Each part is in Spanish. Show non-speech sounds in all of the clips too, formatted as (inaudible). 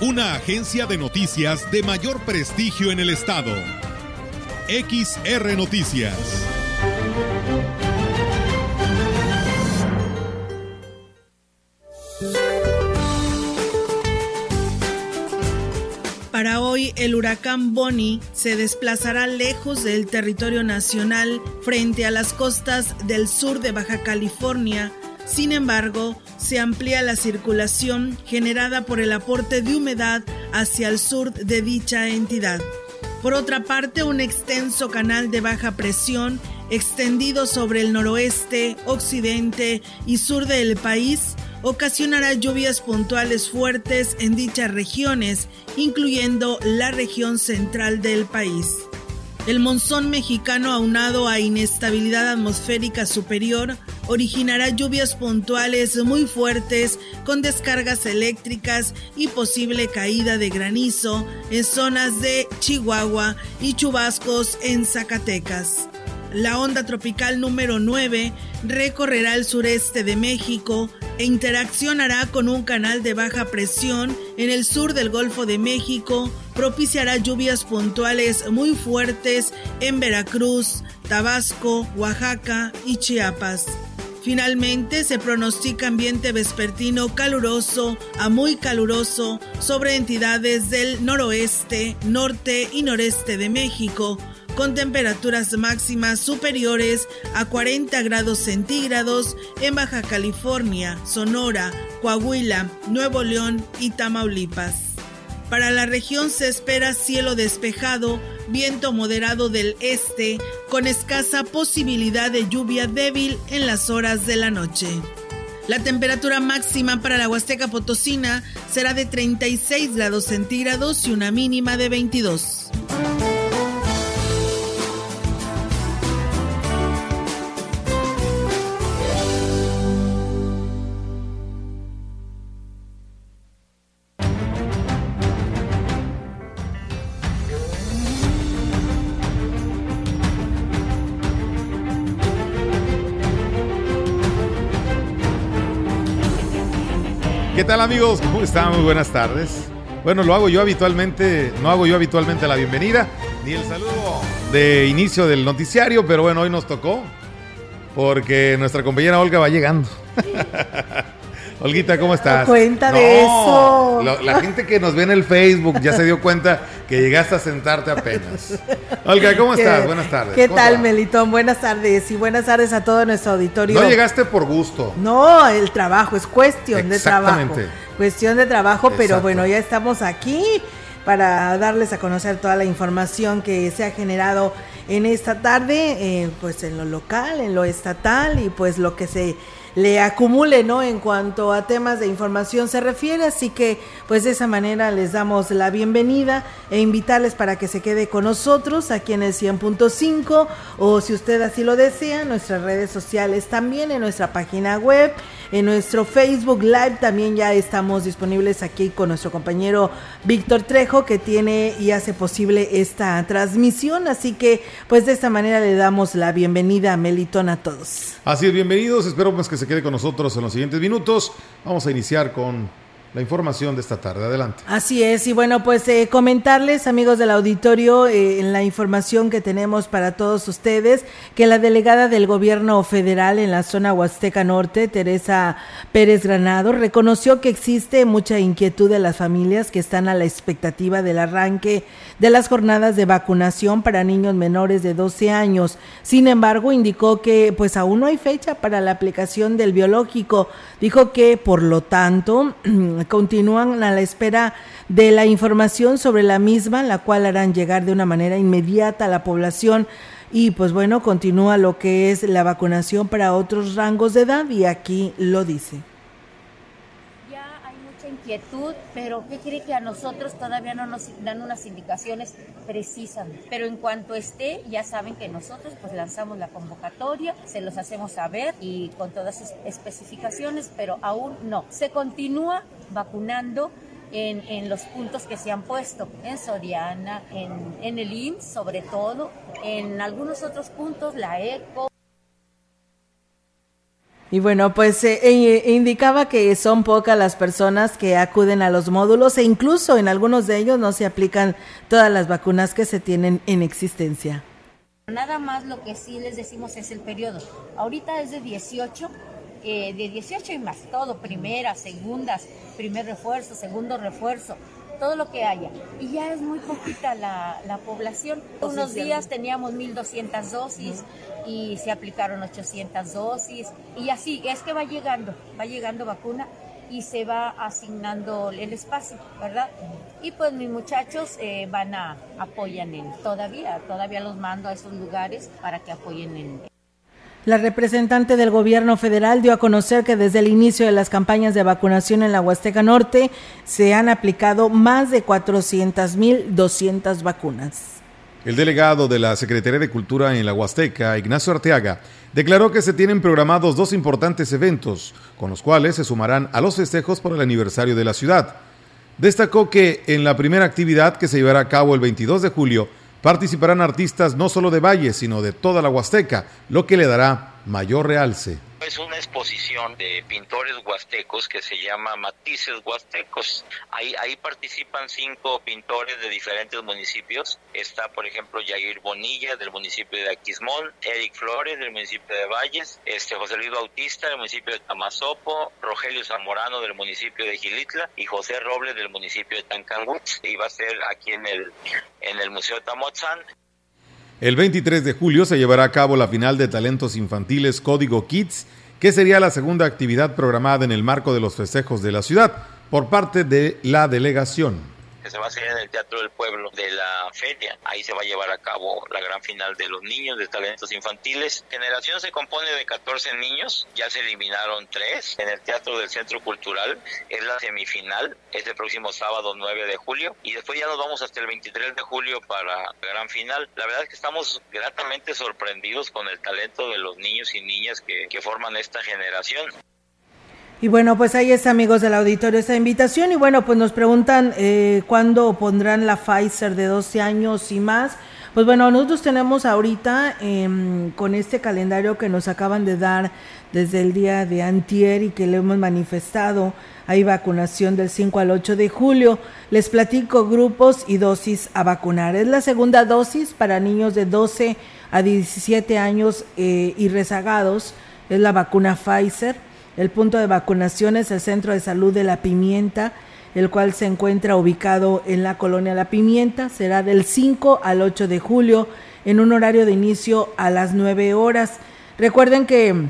Una agencia de noticias de mayor prestigio en el estado. XR Noticias. Para hoy, el huracán Bonnie se desplazará lejos del territorio nacional frente a las costas del sur de Baja California. Sin embargo, se amplía la circulación generada por el aporte de humedad hacia el sur de dicha entidad. Por otra parte, un extenso canal de baja presión extendido sobre el noroeste, occidente y sur del país ocasionará lluvias puntuales fuertes en dichas regiones, incluyendo la región central del país. El monzón mexicano aunado a inestabilidad atmosférica superior originará lluvias puntuales muy fuertes con descargas eléctricas y posible caída de granizo en zonas de Chihuahua y chubascos en Zacatecas. La onda tropical número 9 recorrerá el sureste de México e interaccionará con un canal de baja presión en el sur del Golfo de México, propiciará lluvias puntuales muy fuertes en Veracruz, Tabasco, Oaxaca y Chiapas. Finalmente, se pronostica ambiente vespertino caluroso a muy caluroso sobre entidades del noroeste, norte y noreste de México, con temperaturas máximas superiores a 40 grados centígrados en Baja California, Sonora, Coahuila, Nuevo León y Tamaulipas. Para la región se espera cielo despejado, viento moderado del este, con escasa posibilidad de lluvia débil en las horas de la noche. La temperatura máxima para la Huasteca Potosina será de 36 grados centígrados y una mínima de 22. Tal amigos? ¿Cómo están? Muy buenas tardes. Bueno, lo hago yo habitualmente, no hago yo habitualmente la bienvenida ni el saludo de inicio del noticiario, pero bueno, hoy nos tocó porque nuestra compañera Olga va llegando. (laughs) Olguita, ¿cómo estás? Cuenta de eso. la gente que nos ve en el Facebook ya se dio cuenta que llegaste a sentarte apenas. (laughs) Olga, ¿cómo estás? Buenas tardes. ¿Qué tal, Melitón? Buenas tardes y buenas tardes a todo nuestro auditorio. No llegaste por gusto. No, el trabajo es cuestión de trabajo. Cuestión de trabajo, pero bueno, ya estamos aquí para darles a conocer toda la información que se ha generado en esta tarde, eh, pues en lo local, en lo estatal y pues lo que se le acumule, ¿no? En cuanto a temas de información se refiere, así que pues de esa manera les damos la bienvenida e invitarles para que se quede con nosotros aquí en el 100.5 o si usted así lo desea, nuestras redes sociales también, en nuestra página web, en nuestro Facebook Live también ya estamos disponibles aquí con nuestro compañero Víctor Trejo que tiene y hace posible esta transmisión, así que pues de esta manera le damos la bienvenida a Melitón a todos. Así es, bienvenidos, espero pues que se quede con nosotros en los siguientes minutos. Vamos a iniciar con la información de esta tarde. Adelante. Así es, y bueno, pues eh, comentarles, amigos del auditorio, eh, en la información que tenemos para todos ustedes, que la delegada del gobierno federal en la zona Huasteca Norte, Teresa Pérez Granado, reconoció que existe mucha inquietud de las familias que están a la expectativa del arranque de las jornadas de vacunación para niños menores de 12 años. Sin embargo, indicó que pues aún no hay fecha para la aplicación del biológico. Dijo que, por lo tanto, (clears throat) continúan a la espera de la información sobre la misma, la cual harán llegar de una manera inmediata a la población. Y pues bueno, continúa lo que es la vacunación para otros rangos de edad y aquí lo dice. Ya hay mucha inquietud, pero ¿qué quiere que a nosotros todavía no nos dan unas indicaciones precisas? Pero en cuanto esté, ya saben que nosotros pues lanzamos la convocatoria, se los hacemos saber y con todas sus especificaciones, pero aún no. Se continúa vacunando en, en, los puntos que se han puesto, en Soriana, en, en el IMSS sobre todo, en algunos otros puntos, la ECO. Y bueno, pues eh, eh, indicaba que son pocas las personas que acuden a los módulos e incluso en algunos de ellos no se aplican todas las vacunas que se tienen en existencia. Nada más lo que sí les decimos es el periodo. Ahorita es de 18 eh, de 18 y más, todo, primeras, segundas, primer refuerzo, segundo refuerzo, todo lo que haya. Y ya es muy poquita la, la población. Unos días teníamos 1.200 dosis y se aplicaron 800 dosis y así, es que va llegando, va llegando vacuna y se va asignando el espacio, ¿verdad? Y pues mis muchachos eh, van a apoyan en todavía, todavía los mando a esos lugares para que apoyen en la representante del gobierno federal dio a conocer que desde el inicio de las campañas de vacunación en la Huasteca Norte se han aplicado más de 400.200 vacunas. El delegado de la Secretaría de Cultura en la Huasteca, Ignacio Arteaga, declaró que se tienen programados dos importantes eventos, con los cuales se sumarán a los festejos por el aniversario de la ciudad. Destacó que en la primera actividad que se llevará a cabo el 22 de julio, Participarán artistas no solo de Valle, sino de toda la Huasteca, lo que le dará mayor realce. Es una exposición de pintores huastecos que se llama Matices Huastecos. Ahí, ahí participan cinco pintores de diferentes municipios. Está, por ejemplo, Yair Bonilla del municipio de Aquismón, Eric Flores del municipio de Valles, este José Luis Bautista del municipio de Tamazopo, Rogelio Zamorano del municipio de Gilitla y José Robles del municipio de Tancangú. Y va a ser aquí en el, en el Museo Tamotzán. El 23 de julio se llevará a cabo la final de talentos infantiles Código Kids, que sería la segunda actividad programada en el marco de los festejos de la ciudad por parte de la delegación se va a hacer en el Teatro del Pueblo de la feria. Ahí se va a llevar a cabo la gran final de los niños de talentos infantiles. Generación se compone de 14 niños, ya se eliminaron tres en el Teatro del Centro Cultural. Es la semifinal, es el próximo sábado 9 de julio y después ya nos vamos hasta el 23 de julio para la gran final. La verdad es que estamos gratamente sorprendidos con el talento de los niños y niñas que, que forman esta generación. Y bueno, pues ahí está, amigos del auditorio, esta invitación. Y bueno, pues nos preguntan eh, cuándo pondrán la Pfizer de 12 años y más. Pues bueno, nosotros tenemos ahorita em, con este calendario que nos acaban de dar desde el día de antier y que le hemos manifestado, hay vacunación del 5 al 8 de julio. Les platico grupos y dosis a vacunar. Es la segunda dosis para niños de 12 a 17 años eh, y rezagados. Es la vacuna Pfizer el punto de vacunación es el Centro de Salud de La Pimienta, el cual se encuentra ubicado en la colonia La Pimienta. Será del 5 al 8 de julio en un horario de inicio a las 9 horas. Recuerden que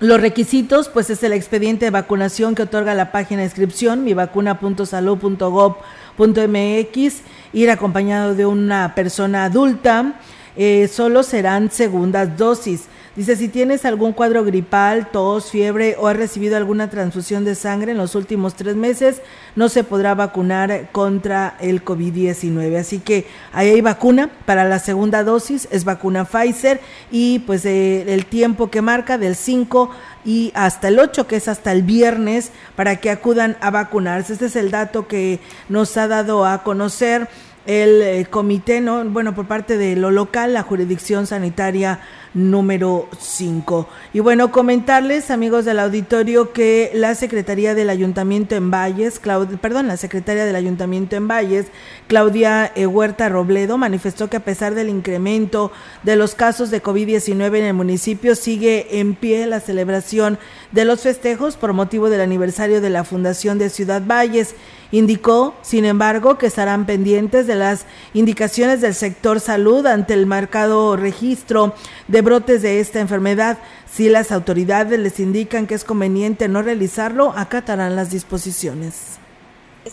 los requisitos, pues es el expediente de vacunación que otorga la página de inscripción, mivacuna.salud.gov.mx, ir acompañado de una persona adulta, eh, solo serán segundas dosis. Dice, si tienes algún cuadro gripal, tos, fiebre o has recibido alguna transfusión de sangre en los últimos tres meses, no se podrá vacunar contra el COVID-19. Así que ahí hay vacuna para la segunda dosis, es vacuna Pfizer y pues eh, el tiempo que marca del 5 y hasta el 8, que es hasta el viernes, para que acudan a vacunarse. Este es el dato que nos ha dado a conocer el eh, comité, ¿no? bueno, por parte de lo local, la jurisdicción sanitaria número 5. Y bueno, comentarles, amigos del auditorio, que la Secretaría del Ayuntamiento en Valles, perdón, la Secretaria del Ayuntamiento en Valles, Claudia eh, Huerta Robledo, manifestó que a pesar del incremento de los casos de COVID-19 en el municipio, sigue en pie la celebración de los festejos por motivo del aniversario de la Fundación de Ciudad Valles. Indicó, sin embargo, que estarán pendientes de las indicaciones del sector salud ante el marcado registro de de esta enfermedad. Si las autoridades les indican que es conveniente no realizarlo, acatarán las disposiciones.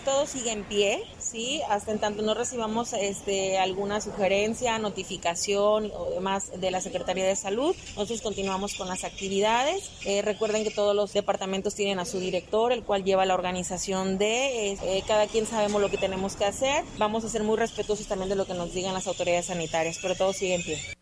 Todo sigue en pie, ¿sí? Hasta en tanto no recibamos este, alguna sugerencia, notificación o demás de la Secretaría de Salud, nosotros continuamos con las actividades. Eh, recuerden que todos los departamentos tienen a su director, el cual lleva la organización de, eh, cada quien sabemos lo que tenemos que hacer. Vamos a ser muy respetuosos también de lo que nos digan las autoridades sanitarias, pero todo sigue en pie.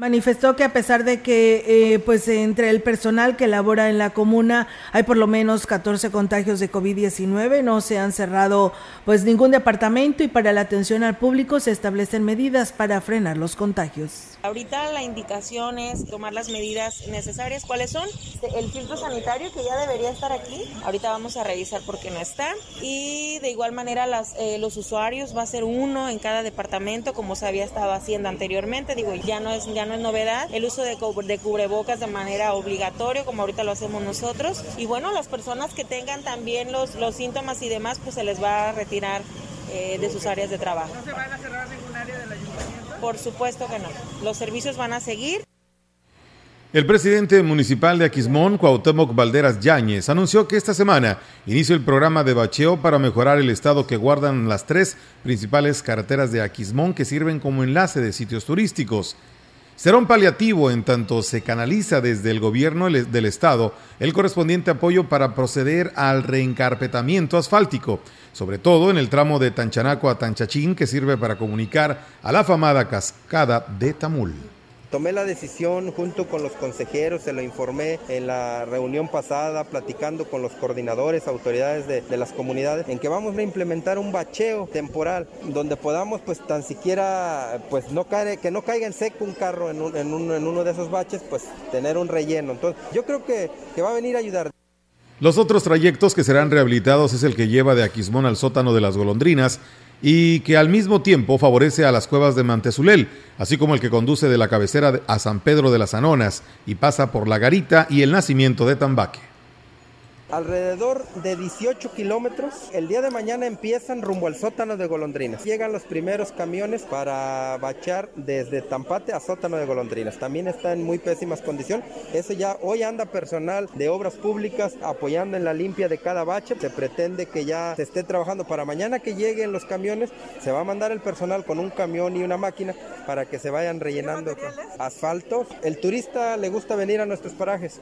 Manifestó que a pesar de que eh, pues entre el personal que labora en la comuna hay por lo menos 14 contagios de COVID-19, no se han cerrado pues ningún departamento y para la atención al público se establecen medidas para frenar los contagios. Ahorita la indicación es tomar las medidas necesarias. ¿Cuáles son? El filtro sanitario que ya debería estar aquí. Ahorita vamos a revisar por qué no está. Y de igual manera las, eh, los usuarios va a ser uno en cada departamento como se había estado haciendo anteriormente. Digo, ya no es, ya no es novedad. El uso de, de cubrebocas de manera obligatoria como ahorita lo hacemos nosotros. Y bueno, las personas que tengan también los, los síntomas y demás, pues se les va a retirar eh, de sus áreas de trabajo. ¿No se van a cerrar ningún área del ayuntamiento? Por supuesto que no. Los servicios van a seguir. El presidente municipal de Aquismón, Cuauhtémoc Valderas Yáñez, anunció que esta semana inició el programa de bacheo para mejorar el estado que guardan las tres principales carreteras de Aquismón que sirven como enlace de sitios turísticos. Será un paliativo en tanto se canaliza desde el gobierno del estado el correspondiente apoyo para proceder al reencarpetamiento asfáltico, sobre todo en el tramo de Tanchanaco a Tanchachín que sirve para comunicar a la afamada cascada de Tamul. Tomé la decisión junto con los consejeros, se lo informé en la reunión pasada, platicando con los coordinadores, autoridades de, las comunidades, en que vamos a implementar un bacheo temporal, donde podamos pues tan siquiera, pues no cae, que no caiga en seco un carro en, en, uno de esos baches, pues tener un relleno. Entonces yo creo que, que va a venir a ayudar. Los otros trayectos que serán rehabilitados es el que lleva de Aquismón al sótano de las golondrinas, y que al mismo tiempo favorece a las cuevas de Mantezulel, así como el que conduce de la cabecera a San Pedro de las Anonas y pasa por La Garita y el nacimiento de Tambaque alrededor de 18 kilómetros. El día de mañana empiezan rumbo al sótano de golondrinas. Llegan los primeros camiones para bachar desde Tampate a sótano de golondrinas. También está en muy pésimas condiciones. Ese ya hoy anda personal de obras públicas apoyando en la limpia de cada bache. Se pretende que ya se esté trabajando para mañana que lleguen los camiones. Se va a mandar el personal con un camión y una máquina para que se vayan rellenando asfalto. El turista le gusta venir a nuestros parajes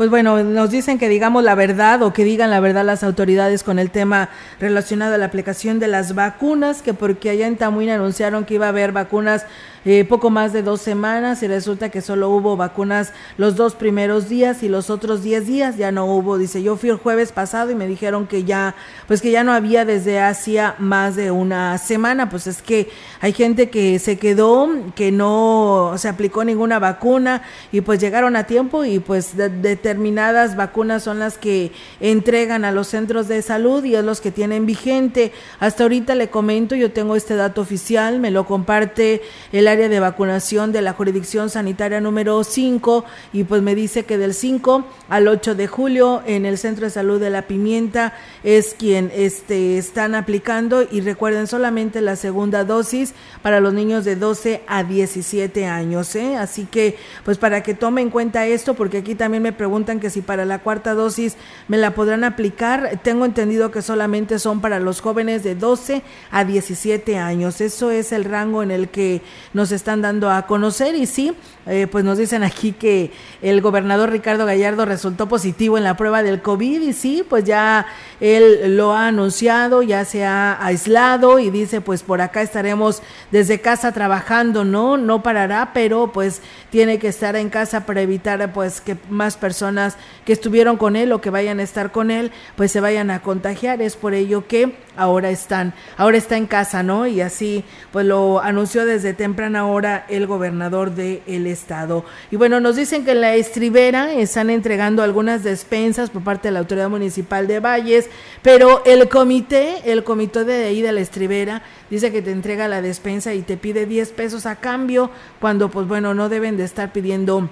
pues bueno, nos dicen que digamos la verdad o que digan la verdad las autoridades con el tema relacionado a la aplicación de las vacunas, que porque allá en Tamuín anunciaron que iba a haber vacunas eh, poco más de dos semanas y resulta que solo hubo vacunas los dos primeros días y los otros diez días ya no hubo. Dice, yo fui el jueves pasado y me dijeron que ya, pues que ya no había desde hacía más de una semana. Pues es que hay gente que se quedó, que no se aplicó ninguna vacuna y pues llegaron a tiempo y pues determinadas vacunas son las que entregan a los centros de salud y es los que tienen vigente. Hasta ahorita le comento, yo tengo este dato oficial, me lo comparte el área de vacunación de la jurisdicción sanitaria número 5 y pues me dice que del 5 al 8 de julio en el Centro de Salud de la Pimienta es quien este, están aplicando y recuerden solamente la segunda dosis para los niños de 12 a 17 años. ¿eh? Así que pues para que tome en cuenta esto porque aquí también me preguntan que si para la cuarta dosis me la podrán aplicar. Tengo entendido que solamente son para los jóvenes de 12 a 17 años. Eso es el rango en el que nos están dando a conocer y sí, eh, pues nos dicen aquí que el gobernador Ricardo Gallardo resultó positivo en la prueba del COVID y sí, pues ya él lo ha anunciado, ya se ha aislado y dice pues por acá estaremos desde casa trabajando, ¿no? No parará, pero pues tiene que estar en casa para evitar pues que más personas que estuvieron con él o que vayan a estar con él pues se vayan a contagiar. Es por ello que ahora están, ahora está en casa, ¿no? Y así pues lo anunció desde temprana hora el gobernador del el estado. Y bueno, nos dicen que en la estribera están entregando algunas despensas por parte de la autoridad municipal de Valles, pero el comité, el comité de ahí de la estribera, dice que te entrega la despensa y te pide 10 pesos a cambio, cuando pues bueno, no deben de estar pidiendo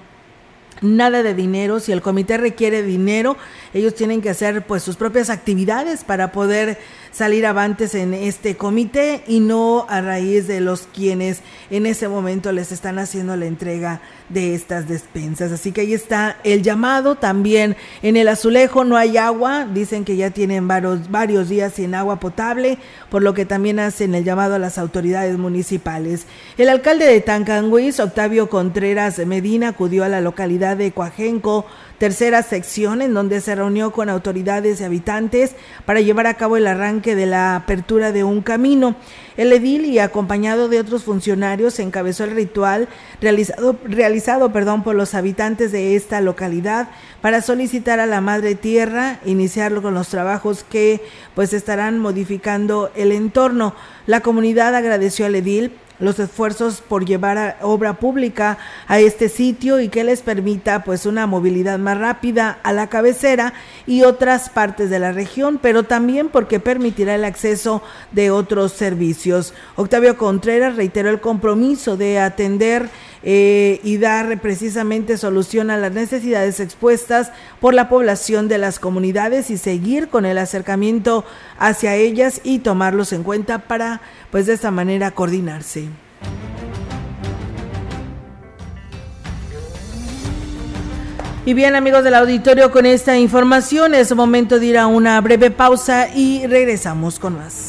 nada de dinero. Si el comité requiere dinero, ellos tienen que hacer pues sus propias actividades para poder salir avantes en este comité y no a raíz de los quienes en ese momento les están haciendo la entrega de estas despensas. Así que ahí está el llamado. También en el azulejo no hay agua. Dicen que ya tienen varios, varios días sin agua potable, por lo que también hacen el llamado a las autoridades municipales. El alcalde de Tancanguis, Octavio Contreras Medina, acudió a la localidad de Coajenco tercera sección en donde se reunió con autoridades y habitantes para llevar a cabo el arranque de la apertura de un camino. El edil y acompañado de otros funcionarios encabezó el ritual realizado, realizado perdón, por los habitantes de esta localidad para solicitar a la Madre Tierra iniciarlo con los trabajos que pues estarán modificando el entorno. La comunidad agradeció al edil los esfuerzos por llevar a obra pública a este sitio y que les permita pues una movilidad más rápida a la cabecera y otras partes de la región, pero también porque permitirá el acceso de otros servicios. Octavio Contreras reiteró el compromiso de atender eh, y dar precisamente solución a las necesidades expuestas por la población de las comunidades y seguir con el acercamiento hacia ellas y tomarlos en cuenta para pues de esta manera coordinarse. Y bien amigos del auditorio, con esta información es momento de ir a una breve pausa y regresamos con más.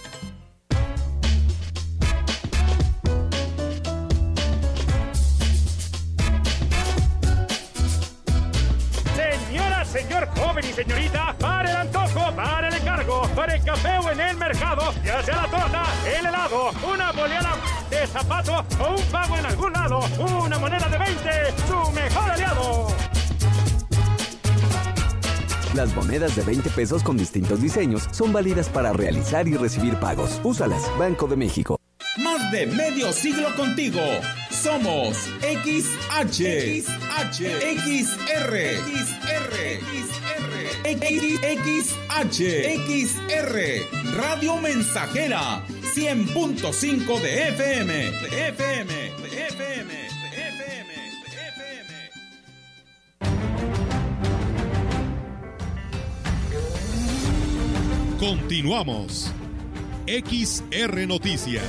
El café o en el mercado, ya sea la torta, el helado, una boleada de zapato o un pago en algún lado, una moneda de 20, su mejor aliado. Las monedas de 20 pesos con distintos diseños son válidas para realizar y recibir pagos. Úsalas, Banco de México. Más de medio siglo contigo. Somos XH, XH, XR, XR, XR, XH, XR, Radio Mensajera, 100.5 de FM, FM, FM, FM, de FM. Continuamos. XR Noticias.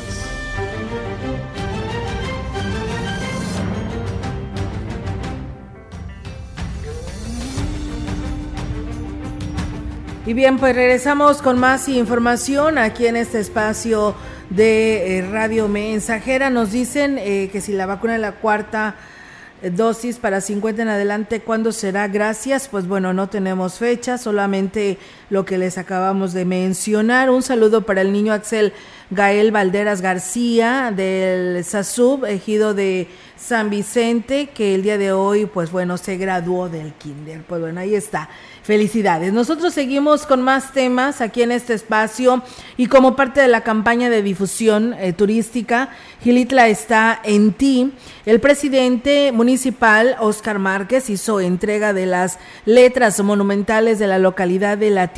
Y bien, pues regresamos con más información aquí en este espacio de eh, Radio Mensajera. Nos dicen eh, que si la vacuna de la cuarta eh, dosis para 50 en adelante, ¿cuándo será? Gracias. Pues bueno, no tenemos fecha, solamente lo que les acabamos de mencionar. Un saludo para el niño Axel Gael Valderas García del SASUB, ejido de San Vicente, que el día de hoy, pues bueno, se graduó del kinder. Pues bueno, ahí está. Felicidades. Nosotros seguimos con más temas aquí en este espacio y como parte de la campaña de difusión eh, turística, Gilitla está en ti. El presidente municipal, Oscar Márquez, hizo entrega de las letras monumentales de la localidad de La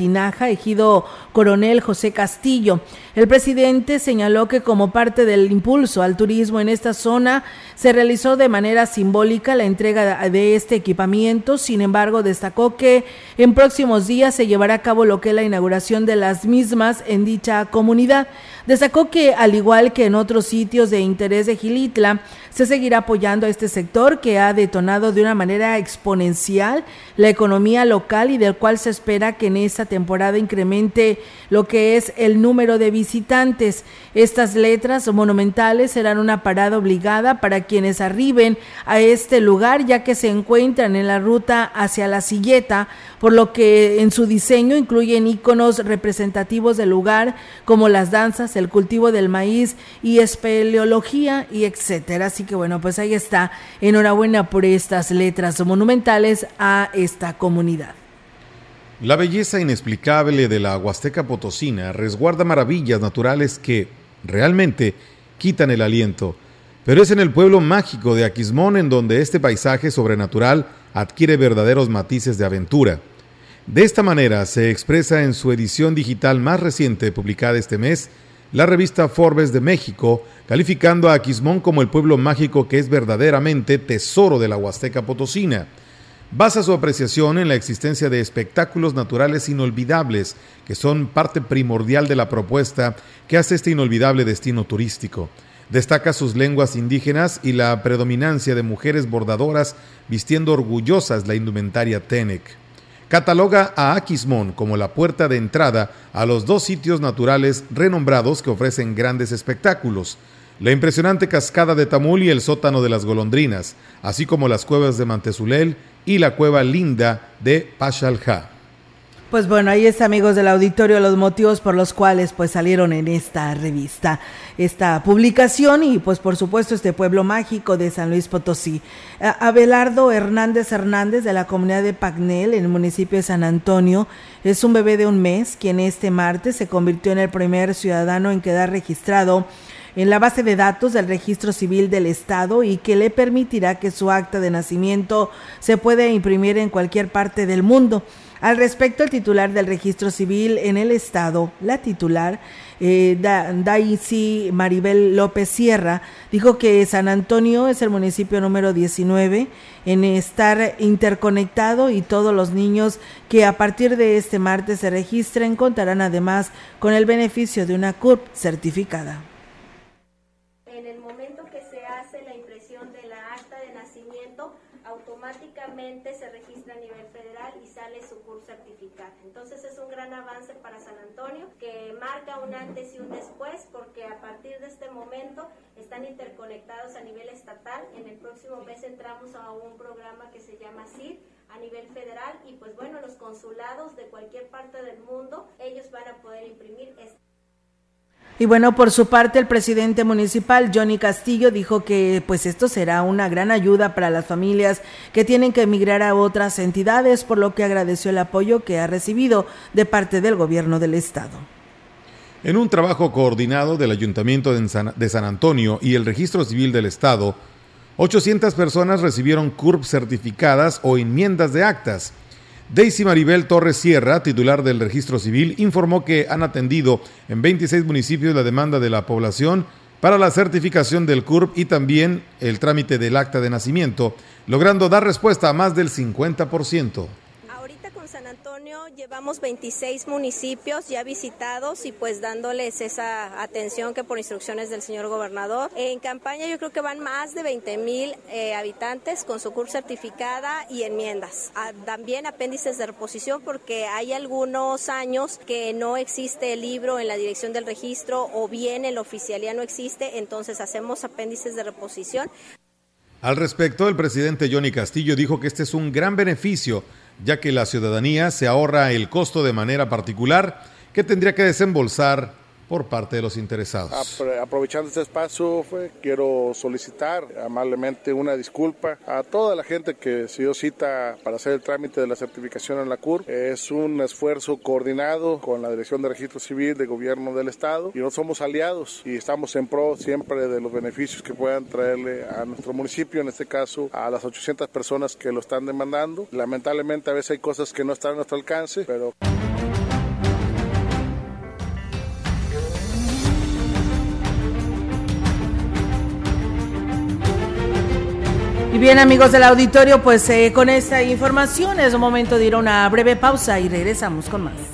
Ejido Coronel José Castillo. El presidente señaló que como parte del impulso al turismo en esta zona, se realizó de manera simbólica la entrega de este equipamiento. Sin embargo, destacó que en próximos días se llevará a cabo lo que es la inauguración de las mismas en dicha comunidad. Destacó que, al igual que en otros sitios de interés de Gilitla, se seguirá apoyando a este sector que ha detonado de una manera exponencial la economía local y del cual se espera que en esta temporada incremente lo que es el número de visitantes. Estas letras monumentales serán una parada obligada para quienes arriben a este lugar, ya que se encuentran en la ruta hacia la silleta, por lo que en su diseño incluyen iconos representativos del lugar como las danzas, el cultivo del maíz y espeleología y etcétera. Así que bueno, pues ahí está. Enhorabuena por estas letras monumentales a esta comunidad. La belleza inexplicable de la Huasteca Potosina resguarda maravillas naturales que realmente quitan el aliento. Pero es en el pueblo mágico de Aquismón en donde este paisaje sobrenatural adquiere verdaderos matices de aventura. De esta manera se expresa en su edición digital más reciente publicada este mes la revista Forbes de México, calificando a Aquismón como el pueblo mágico que es verdaderamente tesoro de la Huasteca Potosina. Basa su apreciación en la existencia de espectáculos naturales inolvidables, que son parte primordial de la propuesta que hace este inolvidable destino turístico. Destaca sus lenguas indígenas y la predominancia de mujeres bordadoras vistiendo orgullosas la indumentaria Tenec cataloga a Aquismón como la puerta de entrada a los dos sitios naturales renombrados que ofrecen grandes espectáculos, la impresionante cascada de Tamul y el sótano de las golondrinas, así como las cuevas de Mantezulel y la cueva linda de Pachalja. Pues bueno, ahí está, amigos del auditorio, los motivos por los cuales pues salieron en esta revista, esta publicación y pues por supuesto este pueblo mágico de San Luis Potosí. Abelardo Hernández Hernández de la comunidad de Pagnel en el municipio de San Antonio es un bebé de un mes quien este martes se convirtió en el primer ciudadano en quedar registrado en la base de datos del registro civil del Estado y que le permitirá que su acta de nacimiento se pueda imprimir en cualquier parte del mundo. Al respecto, el titular del registro civil en el estado, la titular, eh, Daisy Maribel López Sierra, dijo que San Antonio es el municipio número 19 en estar interconectado y todos los niños que a partir de este martes se registren contarán además con el beneficio de una CURP certificada. En el momento que se hace la impresión de la acta de nacimiento, automáticamente se registra a nivel federal y sale su entonces es un gran avance para Que marca un antes y un después porque a partir de este momento están interconectados a nivel estatal. En el próximo mes entramos a un programa que se llama CID a nivel federal y pues bueno, los consulados de cualquier parte del mundo, ellos van a poder imprimir este y bueno, por su parte, el presidente municipal, Johnny Castillo, dijo que pues esto será una gran ayuda para las familias que tienen que emigrar a otras entidades, por lo que agradeció el apoyo que ha recibido de parte del gobierno del estado. En un trabajo coordinado del Ayuntamiento de San, Antonio y el Registro Civil del Estado, 800 personas recibieron CURP certificadas o enmiendas de actas Daisy Maribel Torres Sierra, titular del Registro Civil, informó que han atendido en 26 municipios la demanda de la población para la certificación del CURP y también el trámite del acta de nacimiento, logrando dar respuesta a más del 50% llevamos 26 municipios ya visitados y pues dándoles esa atención que por instrucciones del señor gobernador. En campaña yo creo que van más de 20 mil eh, habitantes con su curso certificada y enmiendas. Ah, también apéndices de reposición porque hay algunos años que no existe el libro en la dirección del registro o bien el oficialía no existe, entonces hacemos apéndices de reposición. Al respecto, el presidente Johnny Castillo dijo que este es un gran beneficio ya que la ciudadanía se ahorra el costo de manera particular que tendría que desembolsar por parte de los interesados. Aprovechando este espacio, quiero solicitar amablemente una disculpa a toda la gente que se dio cita para hacer el trámite de la certificación en la CUR. Es un esfuerzo coordinado con la Dirección de Registro Civil de Gobierno del Estado y no somos aliados y estamos en pro siempre de los beneficios que puedan traerle a nuestro municipio, en este caso a las 800 personas que lo están demandando. Lamentablemente a veces hay cosas que no están a nuestro alcance, pero... Y bien amigos del auditorio, pues eh, con esta información es momento de ir a una breve pausa y regresamos con más.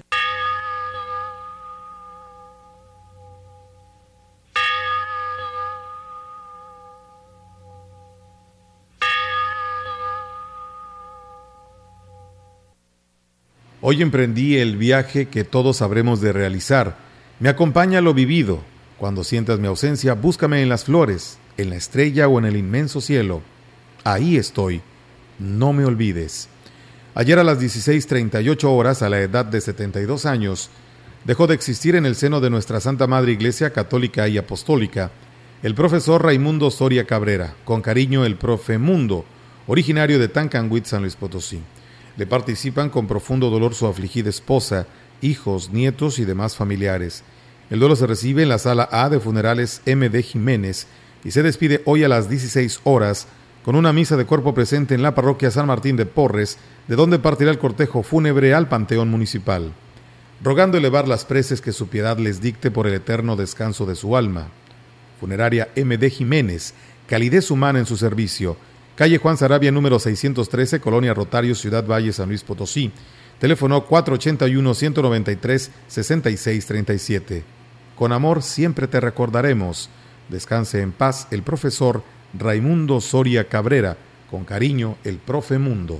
Hoy emprendí el viaje que todos habremos de realizar. Me acompaña lo vivido, Cuando sientas mi ausencia, búscame en las flores, en la estrella o en el inmenso cielo. Ahí estoy. No me olvides. Ayer a las 16.38 horas, a la edad de 72 años, dejó de existir en el seno de nuestra Santa Madre Iglesia Católica y Apostólica el profesor Raimundo Soria Cabrera, con cariño el profe Mundo, originario de Tancanguit, San Luis Potosí. Le participan con profundo dolor su afligida esposa, hijos, nietos y demás familiares. El duelo se recibe en la sala A de funerales MD Jiménez y se despide hoy a las 16 horas con una misa de cuerpo presente en la parroquia San Martín de Porres, de donde partirá el cortejo fúnebre al Panteón Municipal, rogando elevar las preces que su piedad les dicte por el eterno descanso de su alma. Funeraria MD Jiménez, calidez humana en su servicio, calle Juan Sarabia número 613, Colonia Rotario, Ciudad Valle, San Luis Potosí, teléfono 481-193-6637. Con amor siempre te recordaremos. Descanse en paz el profesor Raimundo Soria Cabrera, con cariño el profe Mundo.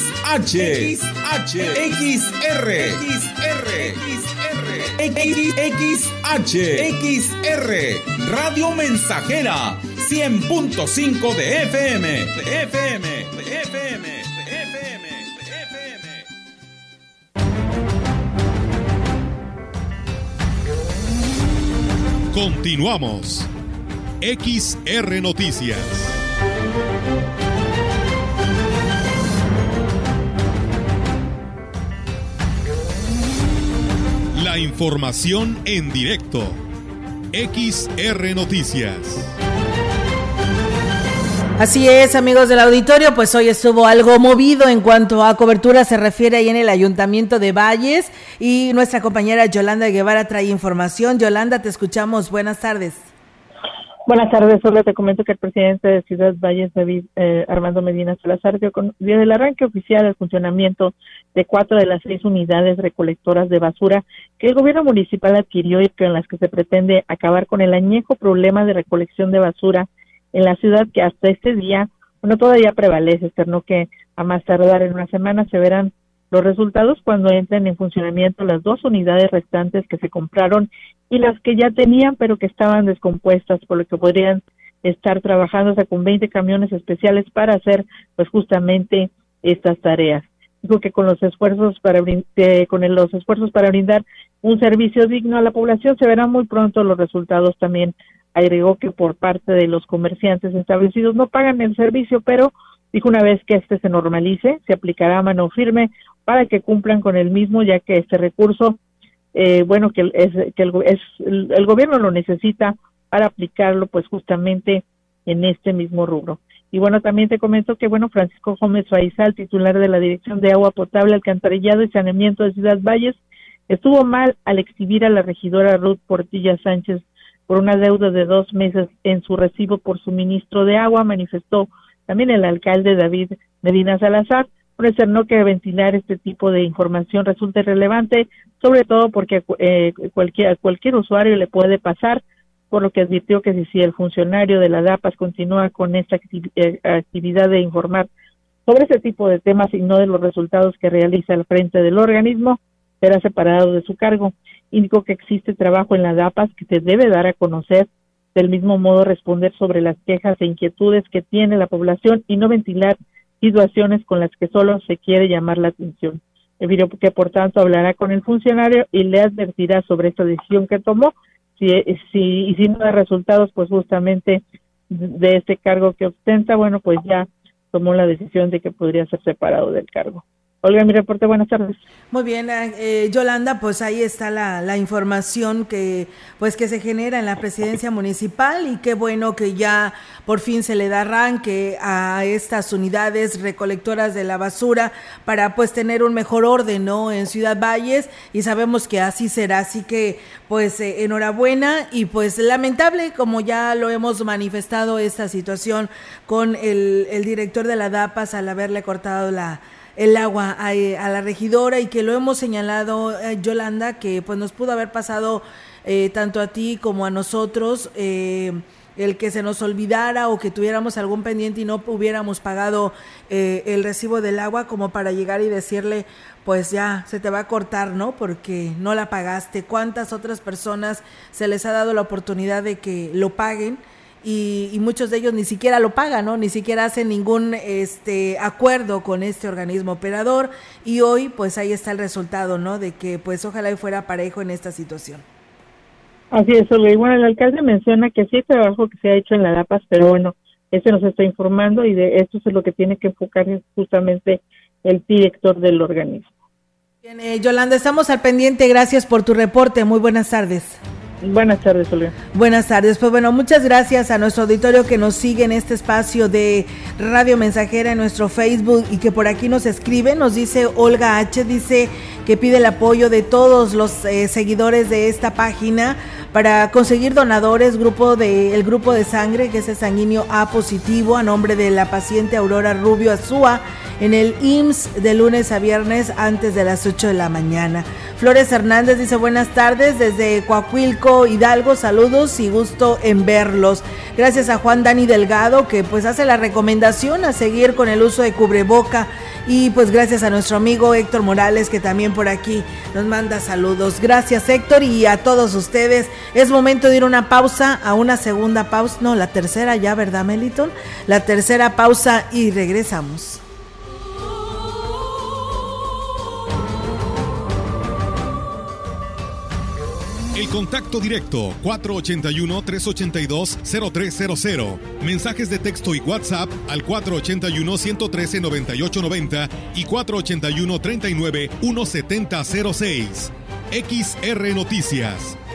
XH, XH, XR, XR, XR, XR, Radio Mensajera, 100.5 de FM, de FM, de FM, de FM, de FM. Continuamos. XR Noticias. La información en directo. XR Noticias. Así es, amigos del auditorio, pues hoy estuvo algo movido en cuanto a cobertura se refiere ahí en el Ayuntamiento de Valles y nuestra compañera Yolanda Guevara trae información. Yolanda, te escuchamos. Buenas tardes. Buenas tardes, solo te comento que el presidente de Ciudad Valles, David eh, Armando Medina Salazar, dio, con, dio el arranque oficial del funcionamiento de cuatro de las seis unidades recolectoras de basura que el gobierno municipal adquirió y con las que se pretende acabar con el añejo problema de recolección de basura en la ciudad que hasta este día, bueno, todavía prevalece, externo que a más tardar en una semana se verán los resultados cuando entren en funcionamiento las dos unidades restantes que se compraron y las que ya tenían pero que estaban descompuestas, por lo que podrían estar trabajando con 20 camiones especiales para hacer pues justamente estas tareas. Digo que con los esfuerzos para con los esfuerzos para brindar un servicio digno a la población se verán muy pronto los resultados también agregó que por parte de los comerciantes establecidos no pagan el servicio, pero dijo una vez que este se normalice, se aplicará a mano firme para que cumplan con el mismo, ya que este recurso, eh, bueno, que, es, que el, es, el, gobierno lo necesita para aplicarlo, pues justamente en este mismo rubro. Y bueno, también te comento que, bueno, Francisco Gómez Faisal, titular de la Dirección de Agua Potable, Alcantarillado y Saneamiento de Ciudad Valles, estuvo mal al exhibir a la regidora Ruth Portilla Sánchez por una deuda de dos meses en su recibo por suministro de agua, manifestó también el alcalde David Medina Salazar, no que ventilar este tipo de información resulte relevante, sobre todo porque eh, cualquier, cualquier usuario le puede pasar, por lo que advirtió que si, el funcionario de la DAPAS continúa con esta eh, actividad de informar sobre ese tipo de temas y no de los resultados que realiza al frente del organismo, será separado de su cargo. Indicó que existe trabajo en la DAPAS que se debe dar a conocer del mismo modo responder sobre las quejas e inquietudes que tiene la población y no ventilar situaciones con las que solo se quiere llamar la atención. El que por tanto hablará con el funcionario y le advertirá sobre esta decisión que tomó si, si, y si no da resultados, pues justamente de este cargo que ostenta, bueno, pues ya tomó la decisión de que podría ser separado del cargo. Olga, mi reporte, buenas tardes. Muy bien, eh, Yolanda, pues ahí está la, la, información que pues que se genera en la presidencia municipal y qué bueno que ya por fin se le da arranque a estas unidades recolectoras de la basura para pues tener un mejor orden, ¿no? En Ciudad Valles y sabemos que así será, así que pues eh, enhorabuena y pues lamentable como ya lo hemos manifestado esta situación con el, el director de la DAPAS al haberle cortado la el agua a, la regidora y que lo hemos señalado, eh, Yolanda, que pues nos pudo haber pasado eh, tanto a ti como a nosotros. Eh, el que se nos olvidara o que tuviéramos algún pendiente y no hubiéramos pagado el recibo del agua como para llegar y decirle pues ya se te va a cortar, ¿no? Porque no la pagaste. ¿Cuántas otras personas se les ha dado la oportunidad de que lo paguen? Y, muchos de ellos ni siquiera lo pagan, ¿no? Ni siquiera hacen ningún este acuerdo con este organismo operador y hoy pues ahí está el resultado, ¿no? De que pues ojalá y fuera parejo en esta situación. Así es, Olga. bueno, el alcalde menciona que sí hay trabajo que se ha hecho en la DAPAS, pero bueno, ese nos está informando y de esto es lo que tiene que enfocar justamente el director del organismo. Bien, eh, Yolanda, estamos al pendiente. Gracias por tu reporte. Muy buenas tardes. Buenas tardes, Olga. Buenas tardes. Pues bueno, muchas gracias a nuestro auditorio que nos sigue en este espacio de Radio Mensajera en nuestro Facebook y que por aquí nos escribe. Nos dice Olga H. Dice que pide el apoyo de todos los eh, seguidores de esta página para conseguir donadores, grupo de, el grupo de sangre que es el sanguíneo A positivo a nombre de la paciente Aurora Rubio Azúa en el IMSS de lunes a viernes antes de las 8 de la mañana. Flores Hernández dice buenas tardes desde Coahuilco, Hidalgo, saludos y gusto en verlos. Gracias a Juan Dani Delgado que pues hace la recomendación a seguir con el uso de cubreboca y pues gracias a nuestro amigo Héctor Morales que también por aquí nos manda saludos. Gracias Héctor y a todos ustedes. Es momento de ir a una pausa, a una segunda pausa, no, la tercera ya, ¿verdad Meliton? La tercera pausa y regresamos. El contacto directo 481-382-0300. Mensajes de texto y WhatsApp al 481-113-9890 y 481-39-1706. XR Noticias.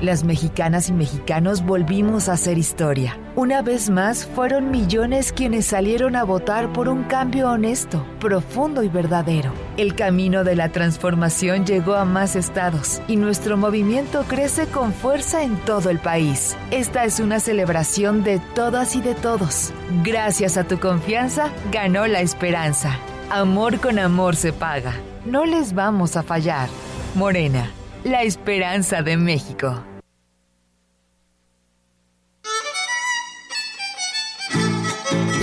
Las mexicanas y mexicanos volvimos a hacer historia. Una vez más, fueron millones quienes salieron a votar por un cambio honesto, profundo y verdadero. El camino de la transformación llegó a más estados y nuestro movimiento crece con fuerza en todo el país. Esta es una celebración de todas y de todos. Gracias a tu confianza, ganó la esperanza. Amor con amor se paga. No les vamos a fallar. Morena la esperanza de México.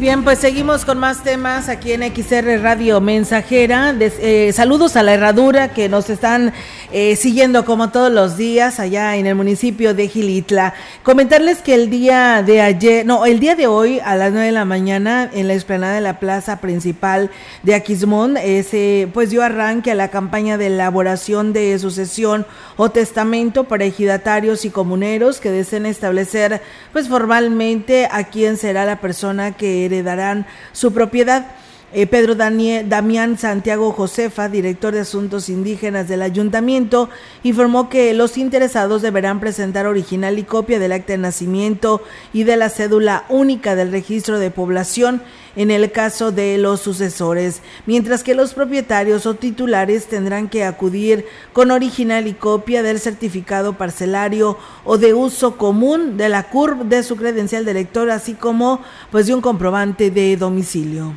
Bien, pues seguimos con más temas aquí en XR Radio Mensajera. Eh, saludos a la herradura que nos están eh, siguiendo como todos los días allá en el municipio de Gilitla. Comentarles que el día de ayer, no, el día de hoy a las 9 de la mañana en la explanada de la plaza principal de Aquismón, se pues dio arranque a la campaña de elaboración de sucesión o testamento para ejidatarios y comuneros que deseen establecer pues formalmente a quién será la persona que heredarán su propiedad. Eh, Pedro Damián Santiago Josefa, director de Asuntos Indígenas del Ayuntamiento, informó que los interesados deberán presentar original y copia del acta de nacimiento y de la cédula única del registro de población en el caso de los sucesores, mientras que los propietarios o titulares tendrán que acudir con original y copia del certificado parcelario o de uso común de la CURB de su credencial de elector, así como pues de un comprobante de domicilio.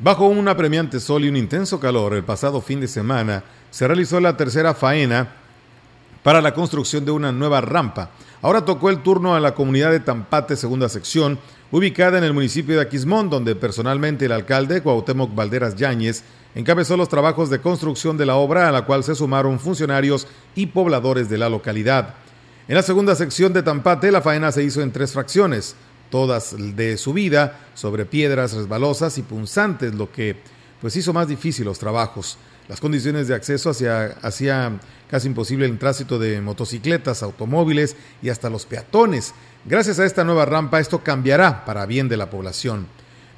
Bajo un apremiante sol y un intenso calor, el pasado fin de semana se realizó la tercera faena para la construcción de una nueva rampa. Ahora tocó el turno a la comunidad de Tampate, segunda sección, ubicada en el municipio de Aquismón, donde personalmente el alcalde Cuauhtémoc Valderas Yáñez encabezó los trabajos de construcción de la obra, a la cual se sumaron funcionarios y pobladores de la localidad. En la segunda sección de Tampate, la faena se hizo en tres fracciones todas de su vida, sobre piedras resbalosas y punzantes, lo que pues hizo más difícil los trabajos. Las condiciones de acceso hacían casi imposible el tránsito de motocicletas, automóviles y hasta los peatones. Gracias a esta nueva rampa esto cambiará para bien de la población.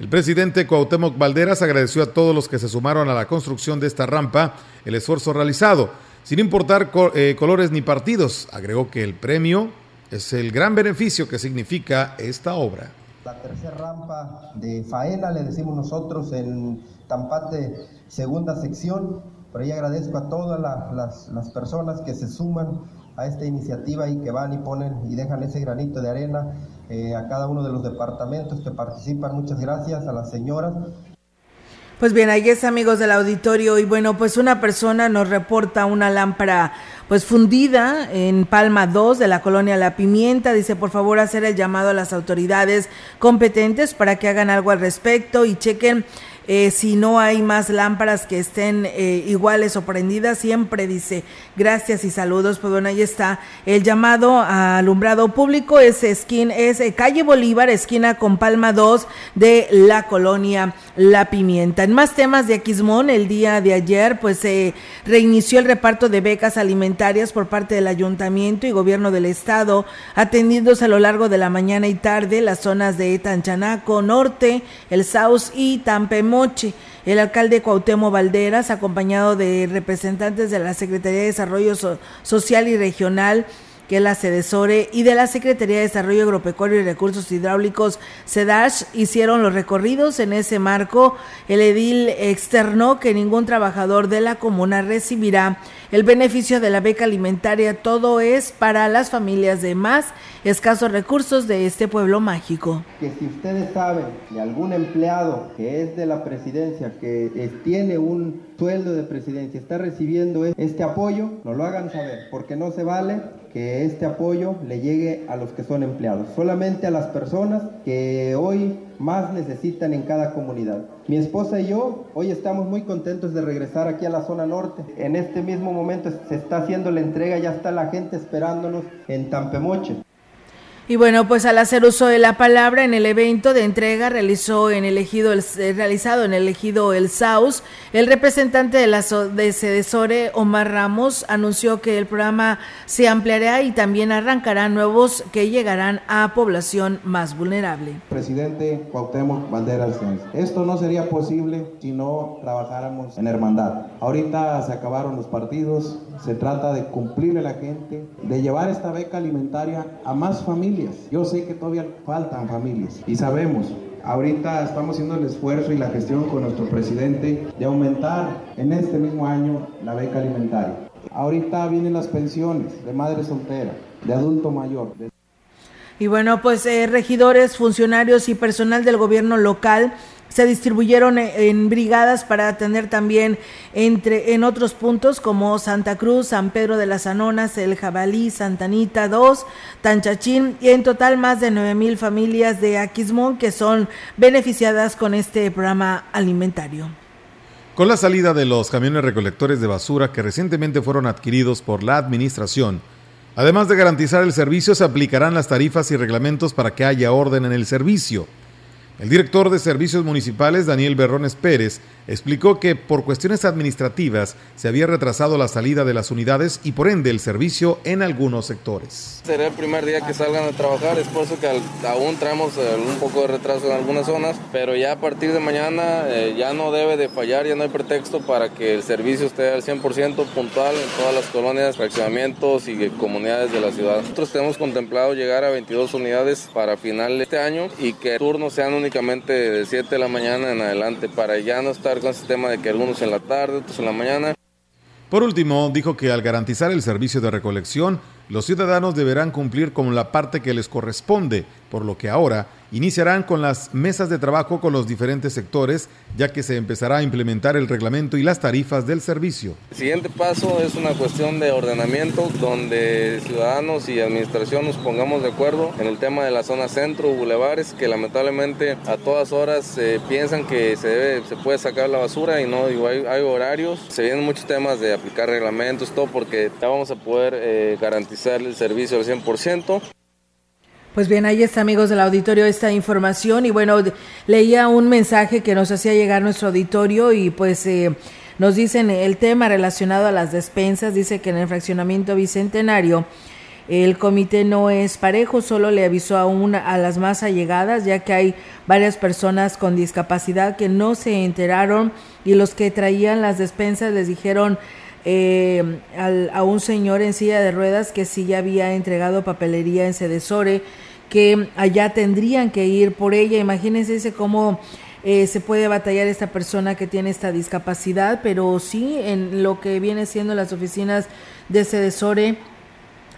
El presidente Cuauhtémoc Valderas agradeció a todos los que se sumaron a la construcción de esta rampa el esfuerzo realizado, sin importar eh, colores ni partidos. Agregó que el premio es el gran beneficio que significa esta obra. La tercera rampa de faena, le decimos nosotros en Tampate, segunda sección. Por ahí agradezco a todas las, personas que se suman a esta iniciativa y que van y ponen y dejan ese granito de arena eh, a cada uno de los departamentos que participan. Muchas gracias a las señoras. Pues bien, ahí es amigos del auditorio y bueno, pues una persona nos reporta una lámpara pues fundida en Palma 2 de la colonia La Pimienta. Dice, por favor, hacer el llamado a las autoridades competentes para que hagan algo al respecto y chequen eh, si no hay más lámparas que estén eh, iguales o prendidas, siempre dice gracias y saludos. Pues bueno, ahí está el llamado a alumbrado público, es, esquina, es eh, calle Bolívar, esquina con Palma 2 de la colonia La Pimienta. En más temas de Aquismón, el día de ayer, pues se reinició el reparto de becas alimentarias por parte del ayuntamiento y gobierno del estado, atendiéndose a lo largo de la mañana y tarde las zonas de Tanchanaco Norte, el Saus y Tampem El alcalde Cuauhtémoc Valderas, acompañado de representantes de la Secretaría de Desarrollo Social y Regional, que es la CEDESORE, y de la Secretaría de Desarrollo Agropecuario y Recursos Hidráulicos, SEDASH, hicieron los recorridos. En ese marco, el edil externó que ningún trabajador de la comuna recibirá el beneficio de la beca alimentaria. Todo es para las familias de más escasos recursos de este pueblo mágico. Que si ustedes saben de algún empleado que es de la presidencia, que tiene un sueldo de presidencia, está recibiendo este apoyo, no lo hagan saber, porque no se vale que este apoyo le llegue a los que son empleados, solamente a las personas que hoy más necesitan en cada comunidad. Mi esposa y yo hoy estamos muy contentos de regresar aquí a la zona norte. En este mismo momento se está haciendo la entrega, ya está la gente esperándonos en Tampemoche. Y bueno, pues al hacer uso de la palabra en el evento de entrega realizó en el el, eh, realizado en el ejido El Saus, el representante de la de Cedesore, Omar Ramos, anunció que el programa se ampliará y también arrancará nuevos que llegarán a población más vulnerable. Presidente Cuauhtémoc Banderas, esto no sería posible si no trabajáramos en hermandad. Ahorita se acabaron los partidos, se trata de cumplirle a la gente, de llevar esta beca alimentaria a más familias yo sé que todavía faltan familias y sabemos, ahorita estamos haciendo el esfuerzo y la gestión con nuestro presidente de aumentar en este mismo año la beca alimentaria. Ahorita vienen las pensiones de madre soltera, de adulto mayor. Y bueno, pues eh, regidores, funcionarios y personal del gobierno local se distribuyeron en brigadas para atender también entre en otros puntos como Santa Cruz, San Pedro de las Anonas, El Jabalí, Santanita 2, Tanchachín y en total más de 9 mil familias de Aquismón que son beneficiadas con este programa alimentario. Con la salida de los camiones recolectores de basura que recientemente fueron adquiridos por la administración, además de garantizar el servicio, se aplicarán las tarifas y reglamentos para que haya orden en el servicio. El director de Servicios Municipales, Daniel Berrones Pérez, explicó que por cuestiones administrativas se había retrasado la salida de las unidades y por ende el servicio en algunos sectores. Será el primer día que salgan a trabajar, es por eso que aún traemos eh, un poco de retraso en algunas zonas, pero ya a partir de mañana eh, ya no debe de fallar, ya no hay pretexto para que el servicio esté al 100% puntual en todas las colonias, fraccionamientos y comunidades de la ciudad. Nosotros tenemos contemplado llegar a 22 unidades para final de este año y que turnos sean únicamente de 7 de la mañana en adelante para ya no estar con ese tema de que algunos en la tarde, otros en la mañana. Por último, dijo que al garantizar el servicio de recolección, los ciudadanos deberán cumplir con la parte que les corresponde, por lo que ahora iniciarán con las mesas de trabajo con los diferentes sectores, ya que se empezará a implementar el reglamento y las tarifas del servicio. El siguiente paso es una cuestión de ordenamiento donde ciudadanos y administración nos pongamos de acuerdo en el tema de la zona centro, bulevares, que lamentablemente a todas horas piensan que se, debe, puede sacar la basura y no, hay, horarios. Se vienen muchos temas de aplicar reglamentos, todo porque ya vamos a poder eh, garantizar el servicio al 100%. Pues bien, ahí está, amigos del auditorio, esta información. Y bueno, leía un mensaje que nos hacía llegar nuestro auditorio y pues eh, nos dicen el tema relacionado a las despensas. Dice que en el fraccionamiento bicentenario el comité no es parejo, solo le avisó a, una, a las más allegadas, ya que hay varias personas con discapacidad que no se enteraron y los que traían las despensas les dijeron eh, a un señor en silla de ruedas que sí ya había entregado papelería en Cedesore, que allá tendrían que ir por ella. Imagínense cómo eh, se puede batallar esta persona que tiene esta discapacidad, pero sí en lo que viene siendo las oficinas de Cedesore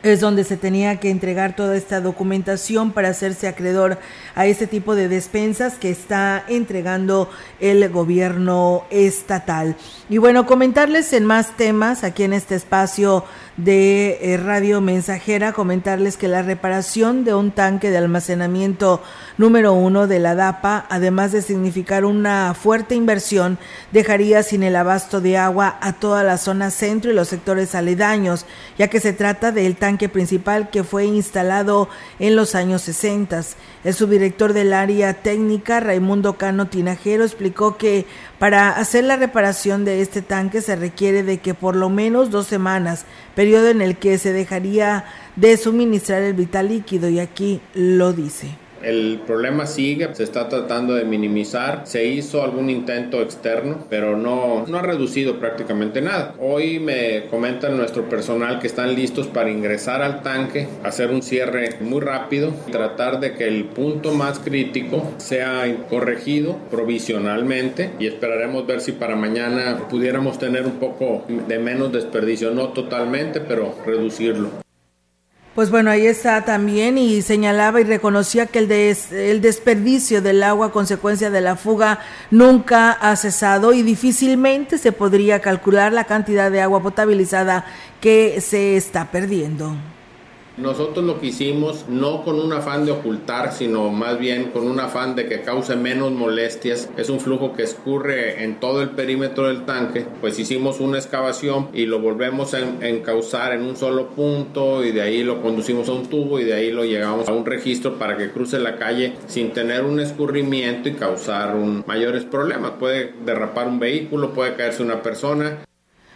es donde se tenía que entregar toda esta documentación para hacerse acreedor a este tipo de despensas que está entregando el gobierno estatal. Y bueno, comentarles en más temas aquí en este espacio de eh, Radio Mensajera, comentarles que la reparación de un tanque de almacenamiento número uno de la DAPA, además de significar una fuerte inversión, dejaría sin el abasto de agua a toda la zona centro y los sectores aledaños, ya que se trata del tanque principal que fue instalado en los años 60. El subdirector del área técnica, Raimundo Cano Tinajero, explicó que para hacer la reparación de este tanque se requiere de que por lo menos dos semanas, periodo en el que se dejaría de suministrar el vital líquido, y aquí lo dice. El problema sigue, se está tratando de minimizar. Se hizo algún intento externo, pero no, no ha reducido prácticamente nada. Hoy me comentan nuestro personal que están listos para ingresar al tanque, hacer un cierre muy rápido, tratar de que el punto más crítico sea corregido provisionalmente y esperaremos ver si para mañana pudiéramos tener un poco de menos desperdicio, no totalmente, pero reducirlo. Pues bueno, ahí está también y señalaba y reconocía que el, el desperdicio del agua a consecuencia de la fuga nunca ha cesado y difícilmente se podría calcular la cantidad de agua potabilizada que se está perdiendo. Nosotros lo que hicimos, no con un afán de ocultar, sino más bien con un afán de que cause menos molestias, es un flujo que escurre en todo el perímetro del tanque, pues hicimos una excavación y lo volvemos a encauzar en un solo punto y de ahí lo conducimos a un tubo y de ahí lo llegamos a un registro para que cruce la calle sin tener un escurrimiento y causar un, mayores problemas. Puede derrapar un vehículo, puede caerse una persona.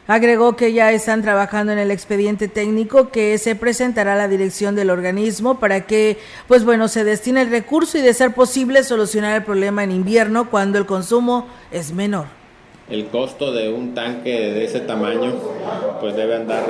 Agregó que ya están trabajando en el expediente técnico que se presentará a la dirección del organismo para que, pues bueno, se destine el recurso y de ser posible solucionar el problema en invierno cuando el consumo es menor el costo de un tanque de ese tamaño pues debe andar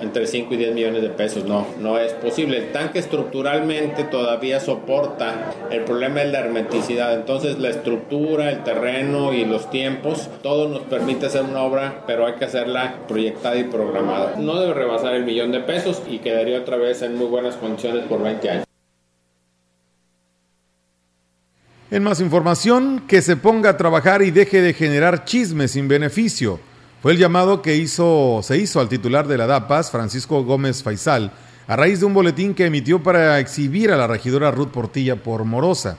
entre 5 y 10 millones de pesos. No, no es posible. El tanque estructuralmente todavía soporta. El problema es la hermeticidad. Entonces la estructura, el terreno y los tiempos, todo nos permite hacer una obra, pero hay que hacerla proyectada y programada. No debe rebasar el millón de pesos y quedaría otra vez en muy buenas condiciones por 20 años. En más información, que se ponga a trabajar y deje de generar chismes sin beneficio. Fue el llamado que hizo, se hizo al titular de la DAPAS, Francisco Gómez Faisal, a raíz de un boletín que emitió para exhibir a la regidora Ruth Portilla por morosa.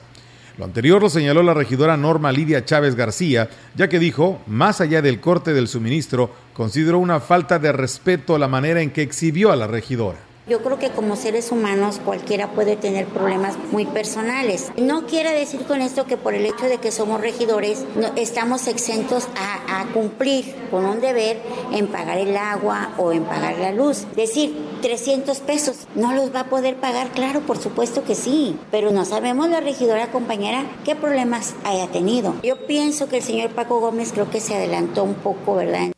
Lo anterior lo señaló la regidora Norma Lidia Chávez García, ya que dijo, más allá del corte del suministro, consideró una falta de respeto la manera en que exhibió a la regidora. Yo creo que como seres humanos cualquiera puede tener problemas muy personales. No quiere decir con esto que por el hecho de que somos regidores no, estamos exentos a, a, cumplir con un deber en pagar el agua o en pagar la luz. Decir 300 pesos, ¿no los va a poder pagar? Claro, por supuesto que sí, pero no sabemos la regidora compañera qué problemas haya tenido. Yo pienso que el señor Paco Gómez creo que se adelantó un poco, ¿verdad?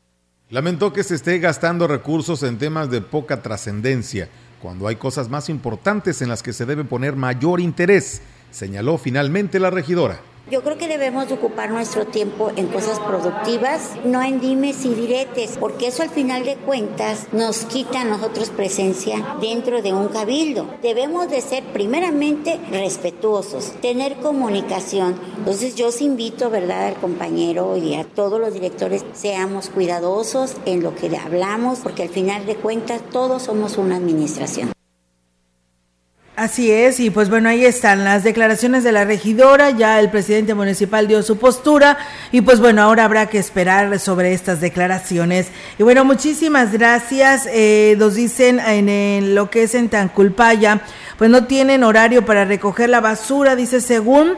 Lamentó que se esté gastando recursos en temas de poca trascendencia, cuando hay cosas más importantes en las que se debe poner mayor interés, señaló finalmente la regidora. Yo creo que debemos ocupar nuestro tiempo en cosas productivas, no en dimes y diretes, porque eso al final de cuentas nos quita a nosotros presencia dentro de un cabildo. Debemos de ser primeramente respetuosos, tener comunicación. Entonces yo os invito, ¿verdad?, al compañero y a todos los directores, seamos cuidadosos en lo que hablamos, porque al final de cuentas todos somos una administración. Así es, y pues bueno, ahí están las declaraciones de la regidora, ya el presidente municipal dio su postura y pues bueno, ahora habrá que esperar sobre estas declaraciones. Y bueno, muchísimas gracias, eh, nos dicen en, lo que es en Tanculpaya, pues no tienen horario para recoger la basura, dice según...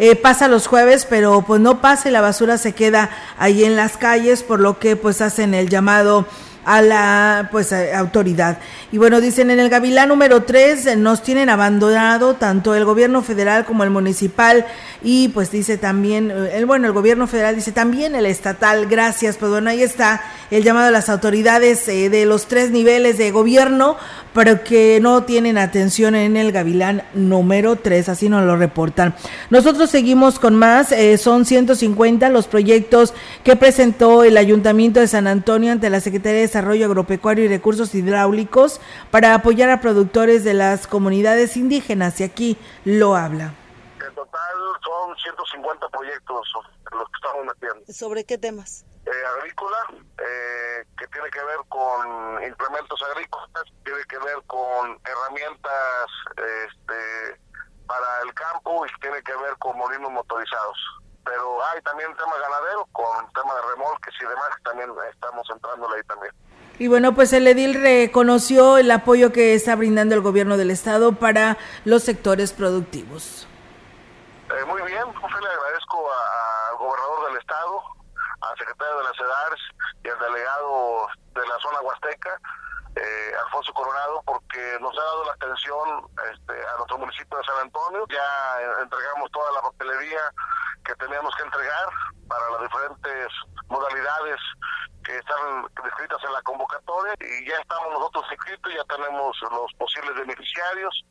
Eh, pasa los jueves, pero pues no pasa y la basura se queda ahí en las calles, por lo que pues hacen el llamado a la pues autoridad. Y bueno, dicen en el Gavilán número 3 nos tienen abandonado tanto el gobierno federal como el municipal y pues dice también el bueno, el gobierno federal dice también el estatal. Gracias, pues bueno, ahí está el llamado a las autoridades eh, de los tres niveles de gobierno, pero que no tienen atención en el Gavilán número 3, así nos lo reportan. Nosotros seguimos con más, eh, son 150 los proyectos que presentó el Ayuntamiento de San Antonio ante la Secretaría de Desarrollo Agropecuario y Recursos Hidráulicos para apoyar a productores de las comunidades indígenas y aquí lo habla. En total son 150 proyectos los que estamos metiendo. ¿Sobre qué temas? Eh, agrícola, eh, que tiene que ver con implementos agrícolas, tiene que ver con herramientas este, para el campo y tiene que ver con molinos motorizados pero hay también tema ganadero con tema de remolques y demás también estamos entrándole ahí también. Y bueno, pues el edil reconoció el apoyo que está brindando el gobierno del estado para los sectores productivos. Eh, muy bien, pues le agradezco al gobernador del estado, al secretario de la CEDARS y al delegado de la zona huasteca, eh, Alfonso Coronado, porque nos ha dado la atención este, a nuestro municipio de San Antonio. Ya entregamos toda la papelería que teníamos que entregar para las diferentes modalidades están descritas en la convocatoria y ya estamos nosotros inscritos, ya tenemos los posibles beneficiarios.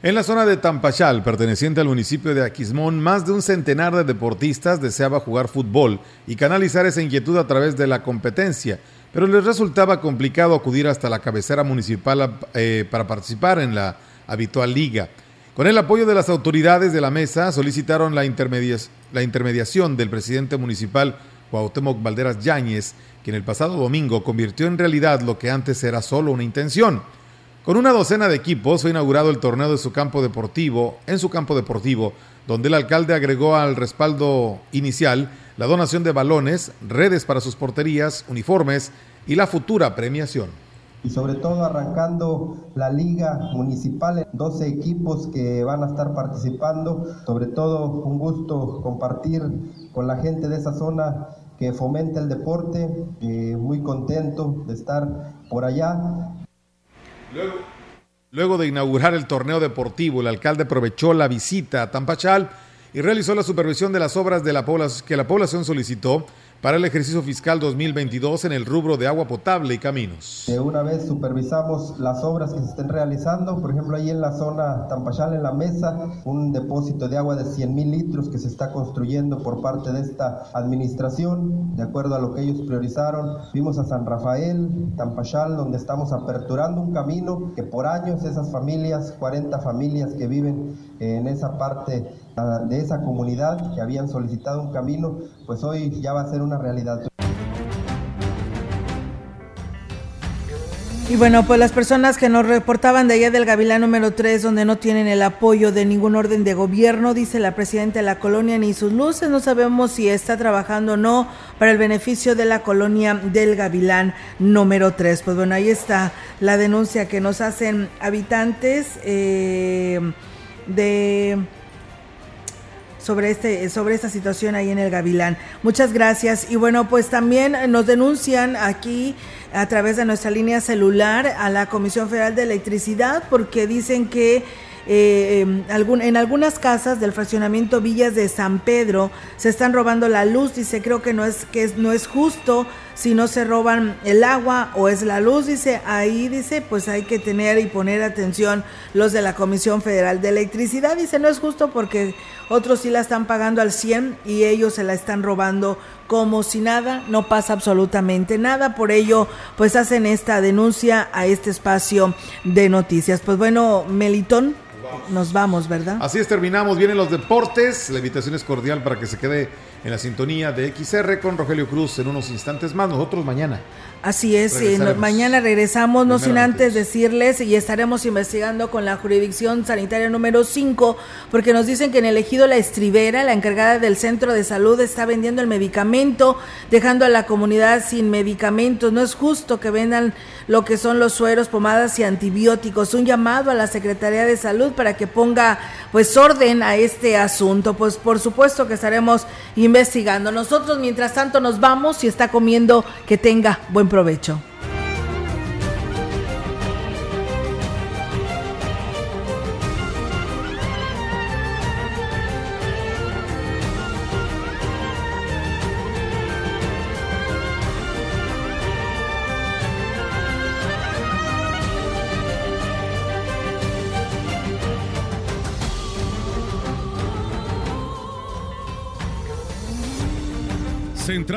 En la zona de Tampachal, perteneciente al municipio de Aquismón, más de un centenar de deportistas deseaba jugar fútbol y canalizar esa inquietud a través de la competencia, pero les resultaba complicado acudir hasta la cabecera municipal eh, para participar en la habitual liga. Con el apoyo de las autoridades de la mesa, solicitaron la, la intermediación del presidente municipal Cuauhtémoc Valderas Yáñez, quien el pasado domingo convirtió en realidad lo que antes era solo una intención. Con una docena de equipos fue inaugurado el torneo de su campo deportivo, en su campo deportivo, donde el alcalde agregó al respaldo inicial la donación de balones, redes para sus porterías, uniformes y la futura premiación y sobre todo arrancando la liga municipal, 12 equipos que van a estar participando, sobre todo un gusto compartir con la gente de esa zona que fomenta el deporte, eh, muy contento de estar por allá. Luego, de inaugurar el torneo deportivo, el alcalde aprovechó la visita a Tampachal y realizó la supervisión de las obras de la que la población solicitó para el ejercicio fiscal 2022 en el rubro de agua potable y caminos. De una vez supervisamos las obras que se estén realizando, por ejemplo ahí en la zona Tampachal en la mesa, un depósito de agua de 100 mil litros que se está construyendo por parte de esta administración, de acuerdo a lo que ellos priorizaron. Vimos a San Rafael, Tampachal, donde estamos aperturando un camino que por años esas familias, 40 familias que viven en esa parte de esa comunidad que habían solicitado un camino, pues hoy ya va a ser una realidad. Y bueno, pues las personas que nos reportaban de allá del Gavilán número 3, donde no tienen el apoyo de ningún orden de gobierno, dice la presidenta de la colonia, ni sus luces, no sabemos si está trabajando o no para el beneficio de la colonia del Gavilán número 3. Pues bueno, ahí está la denuncia que nos hacen habitantes eh, de sobre este sobre esta situación ahí en el Gavilán. Muchas gracias y bueno, pues también nos denuncian aquí a través de nuestra línea celular a la Comisión Federal de Electricidad porque dicen que eh, em, en algunas casas del fraccionamiento Villas de San Pedro se están robando la luz. Dice, creo que no es, que no es justo si no se roban el agua o es la luz. Dice, ahí dice, pues hay que tener y poner atención los de la Comisión Federal de Electricidad. Dice, no es justo porque otros sí la están pagando al 100 y ellos se la están robando como si nada, no pasa absolutamente nada. Por ello, pues hacen esta denuncia a este espacio de noticias. Pues bueno, Melitón. Nos vamos, ¿verdad? Así es, terminamos. Vienen los deportes. La invitación es cordial para que se quede en la sintonía de XR con Rogelio Cruz en unos instantes más. Nosotros mañana. Así es, mañana regresamos, no sin antes decirles y estaremos investigando con la jurisdicción sanitaria número 5, porque nos dicen que en el ejido La Estribera, la encargada del centro de salud, está vendiendo el medicamento, dejando a la comunidad sin medicamentos. No es justo que vendan lo que son los sueros, pomadas y antibióticos. Un llamado a la Secretaría de Salud para que ponga pues orden a este asunto. Pues por supuesto que estaremos investigando. Nosotros mientras tanto nos vamos y está comiendo que tenga buen provecho.